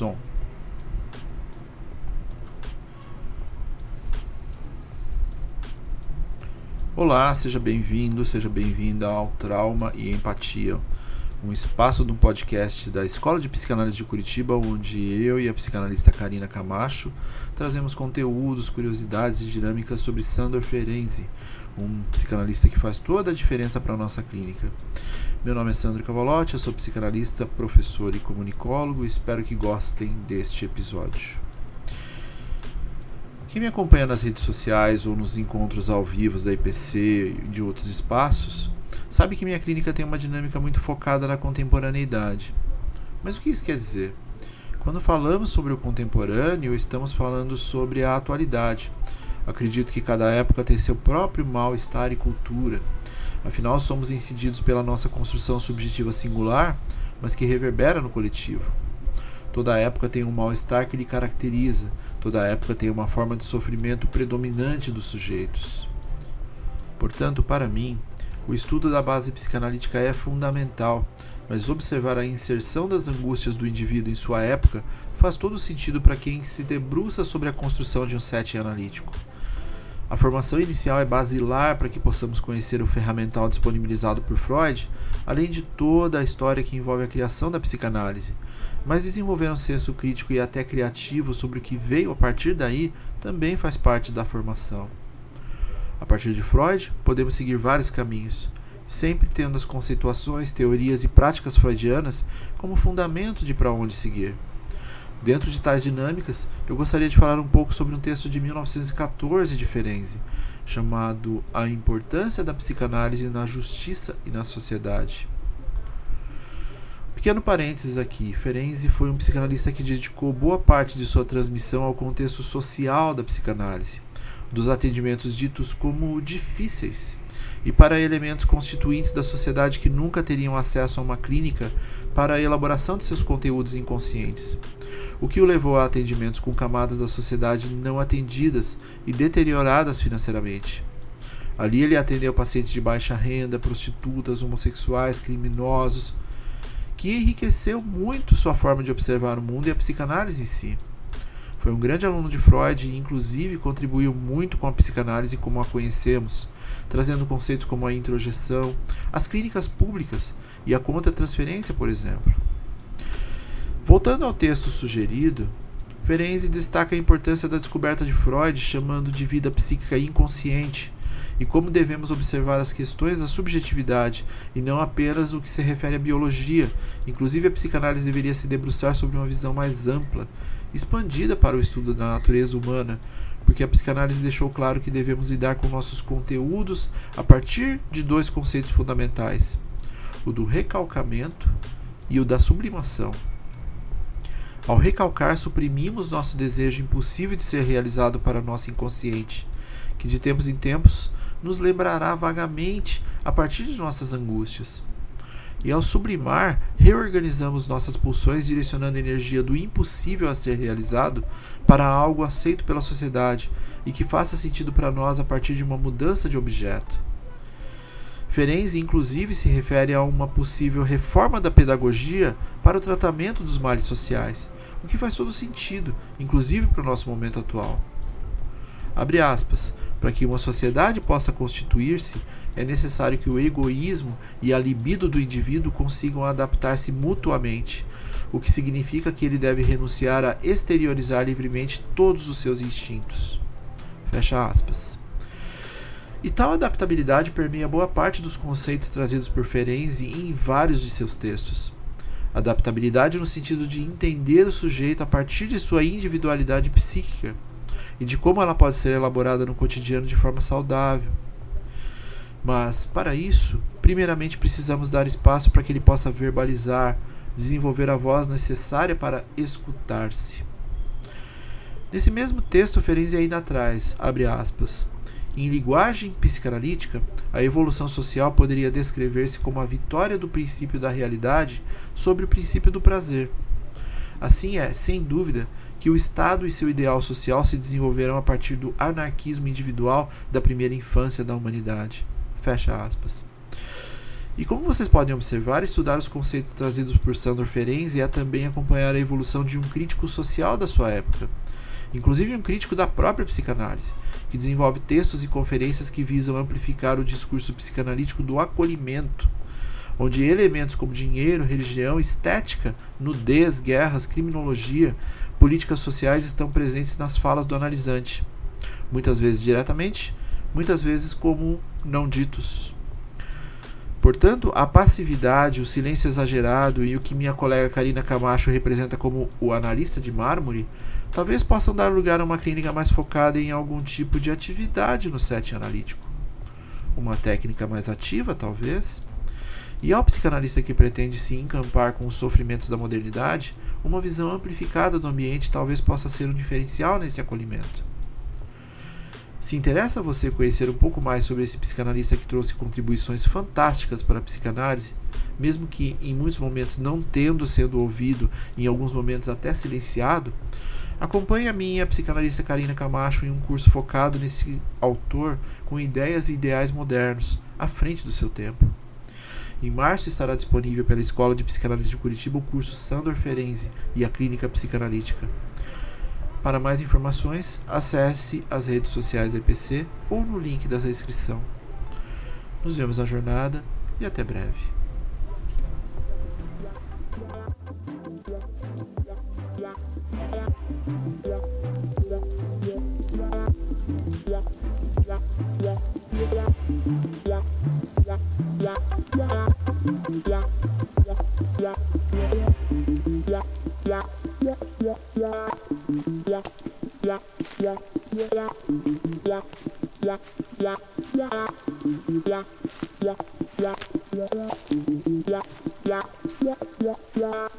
som. Olá, seja bem-vindo, seja bem-vinda ao Trauma e Empatia, um espaço de um podcast da Escola de Psicanálise de Curitiba, onde eu e a psicanalista Karina Camacho trazemos conteúdos, curiosidades e dinâmicas sobre Sandor Ferenczi, um psicanalista que faz toda a diferença para a nossa clínica. Meu nome é Sandro Cavalotti, eu sou psicanalista, professor e comunicólogo espero que gostem deste episódio. Quem me acompanha nas redes sociais ou nos encontros ao vivo da IPC e de outros espaços sabe que minha clínica tem uma dinâmica muito focada na contemporaneidade. Mas o que isso quer dizer? Quando falamos sobre o contemporâneo, estamos falando sobre a atualidade. Acredito que cada época tem seu próprio mal-estar e cultura. Afinal, somos incididos pela nossa construção subjetiva singular, mas que reverbera no coletivo. Toda época tem um mal-estar que lhe caracteriza, toda época tem uma forma de sofrimento predominante dos sujeitos. Portanto, para mim, o estudo da base psicanalítica é fundamental, mas observar a inserção das angústias do indivíduo em sua época faz todo sentido para quem se debruça sobre a construção de um setting analítico. A formação inicial é basilar para que possamos conhecer o ferramental disponibilizado por Freud, além de toda a história que envolve a criação da psicanálise. Mas desenvolver um senso crítico e até criativo sobre o que veio a partir daí também faz parte da formação. A partir de Freud, podemos seguir vários caminhos, sempre tendo as conceituações, teorias e práticas freudianas como fundamento de para onde seguir. Dentro de tais dinâmicas, eu gostaria de falar um pouco sobre um texto de 1914 de Ferenczi, chamado A Importância da Psicanálise na Justiça e na Sociedade. Pequeno parênteses aqui, Ferenczi foi um psicanalista que dedicou boa parte de sua transmissão ao contexto social da psicanálise dos atendimentos ditos como difíceis e para elementos constituintes da sociedade que nunca teriam acesso a uma clínica para a elaboração de seus conteúdos inconscientes, o que o levou a atendimentos com camadas da sociedade não atendidas e deterioradas financeiramente. Ali ele atendeu pacientes de baixa renda, prostitutas, homossexuais, criminosos, que enriqueceu muito sua forma de observar o mundo e a psicanálise em si. Foi um grande aluno de Freud e, inclusive, contribuiu muito com a psicanálise como a conhecemos, trazendo conceitos como a introjeção, as clínicas públicas e a contra-transferência, por exemplo. Voltando ao texto sugerido, Ferenczi destaca a importância da descoberta de Freud, chamando de vida psíquica inconsciente, e como devemos observar as questões da subjetividade e não apenas o que se refere à biologia. Inclusive, a psicanálise deveria se debruçar sobre uma visão mais ampla, expandida para o estudo da natureza humana, porque a psicanálise deixou claro que devemos lidar com nossos conteúdos a partir de dois conceitos fundamentais: o do recalcamento e o da sublimação. Ao recalcar, suprimimos nosso desejo impossível de ser realizado para nosso inconsciente, que de tempos em tempos nos lembrará vagamente a partir de nossas angústias. E ao sublimar, reorganizamos nossas pulsões, direcionando a energia do impossível a ser realizado para algo aceito pela sociedade e que faça sentido para nós a partir de uma mudança de objeto. Ferenzi, inclusive, se refere a uma possível reforma da pedagogia para o tratamento dos males sociais, o que faz todo sentido, inclusive para o nosso momento atual. Abre aspas. Para que uma sociedade possa constituir-se, é necessário que o egoísmo e a libido do indivíduo consigam adaptar-se mutuamente, o que significa que ele deve renunciar a exteriorizar livremente todos os seus instintos. Fecha aspas. E tal adaptabilidade permeia boa parte dos conceitos trazidos por Ferenczi em vários de seus textos. Adaptabilidade no sentido de entender o sujeito a partir de sua individualidade psíquica e de como ela pode ser elaborada no cotidiano de forma saudável. Mas, para isso, primeiramente precisamos dar espaço para que ele possa verbalizar, desenvolver a voz necessária para escutar-se. Nesse mesmo texto, Ferenczi ainda traz, abre aspas, em linguagem psicanalítica, a evolução social poderia descrever-se como a vitória do princípio da realidade sobre o princípio do prazer. Assim é, sem dúvida, que o Estado e seu ideal social se desenvolveram a partir do anarquismo individual da primeira infância da humanidade. Fecha aspas. E como vocês podem observar, estudar os conceitos trazidos por Sandor Ferenczi é também acompanhar a evolução de um crítico social da sua época, inclusive um crítico da própria psicanálise, que desenvolve textos e conferências que visam amplificar o discurso psicanalítico do acolhimento, onde elementos como dinheiro, religião, estética, nudez, guerras, criminologia, políticas sociais estão presentes nas falas do analisante, muitas vezes diretamente, muitas vezes como não ditos. Portanto, a passividade, o silêncio exagerado e o que minha colega Karina Camacho representa como o analista de mármore, talvez possam dar lugar a uma clínica mais focada em algum tipo de atividade no setting analítico. Uma técnica mais ativa, talvez. E ao psicanalista que pretende se encampar com os sofrimentos da modernidade, uma visão amplificada do ambiente talvez possa ser um diferencial nesse acolhimento. Se interessa você conhecer um pouco mais sobre esse psicanalista que trouxe contribuições fantásticas para a psicanálise, mesmo que em muitos momentos não tendo sido ouvido, em alguns momentos até silenciado, acompanhe a minha psicanalista Karina Camacho em um curso focado nesse autor com ideias e ideais modernos, à frente do seu tempo. Em março estará disponível pela Escola de Psicanálise de Curitiba o curso Sandor Ferenzi e a Clínica Psicanalítica. Para mais informações, acesse as redes sociais da EPC ou no link da inscrição. Nos vemos na jornada e até breve. Yeah.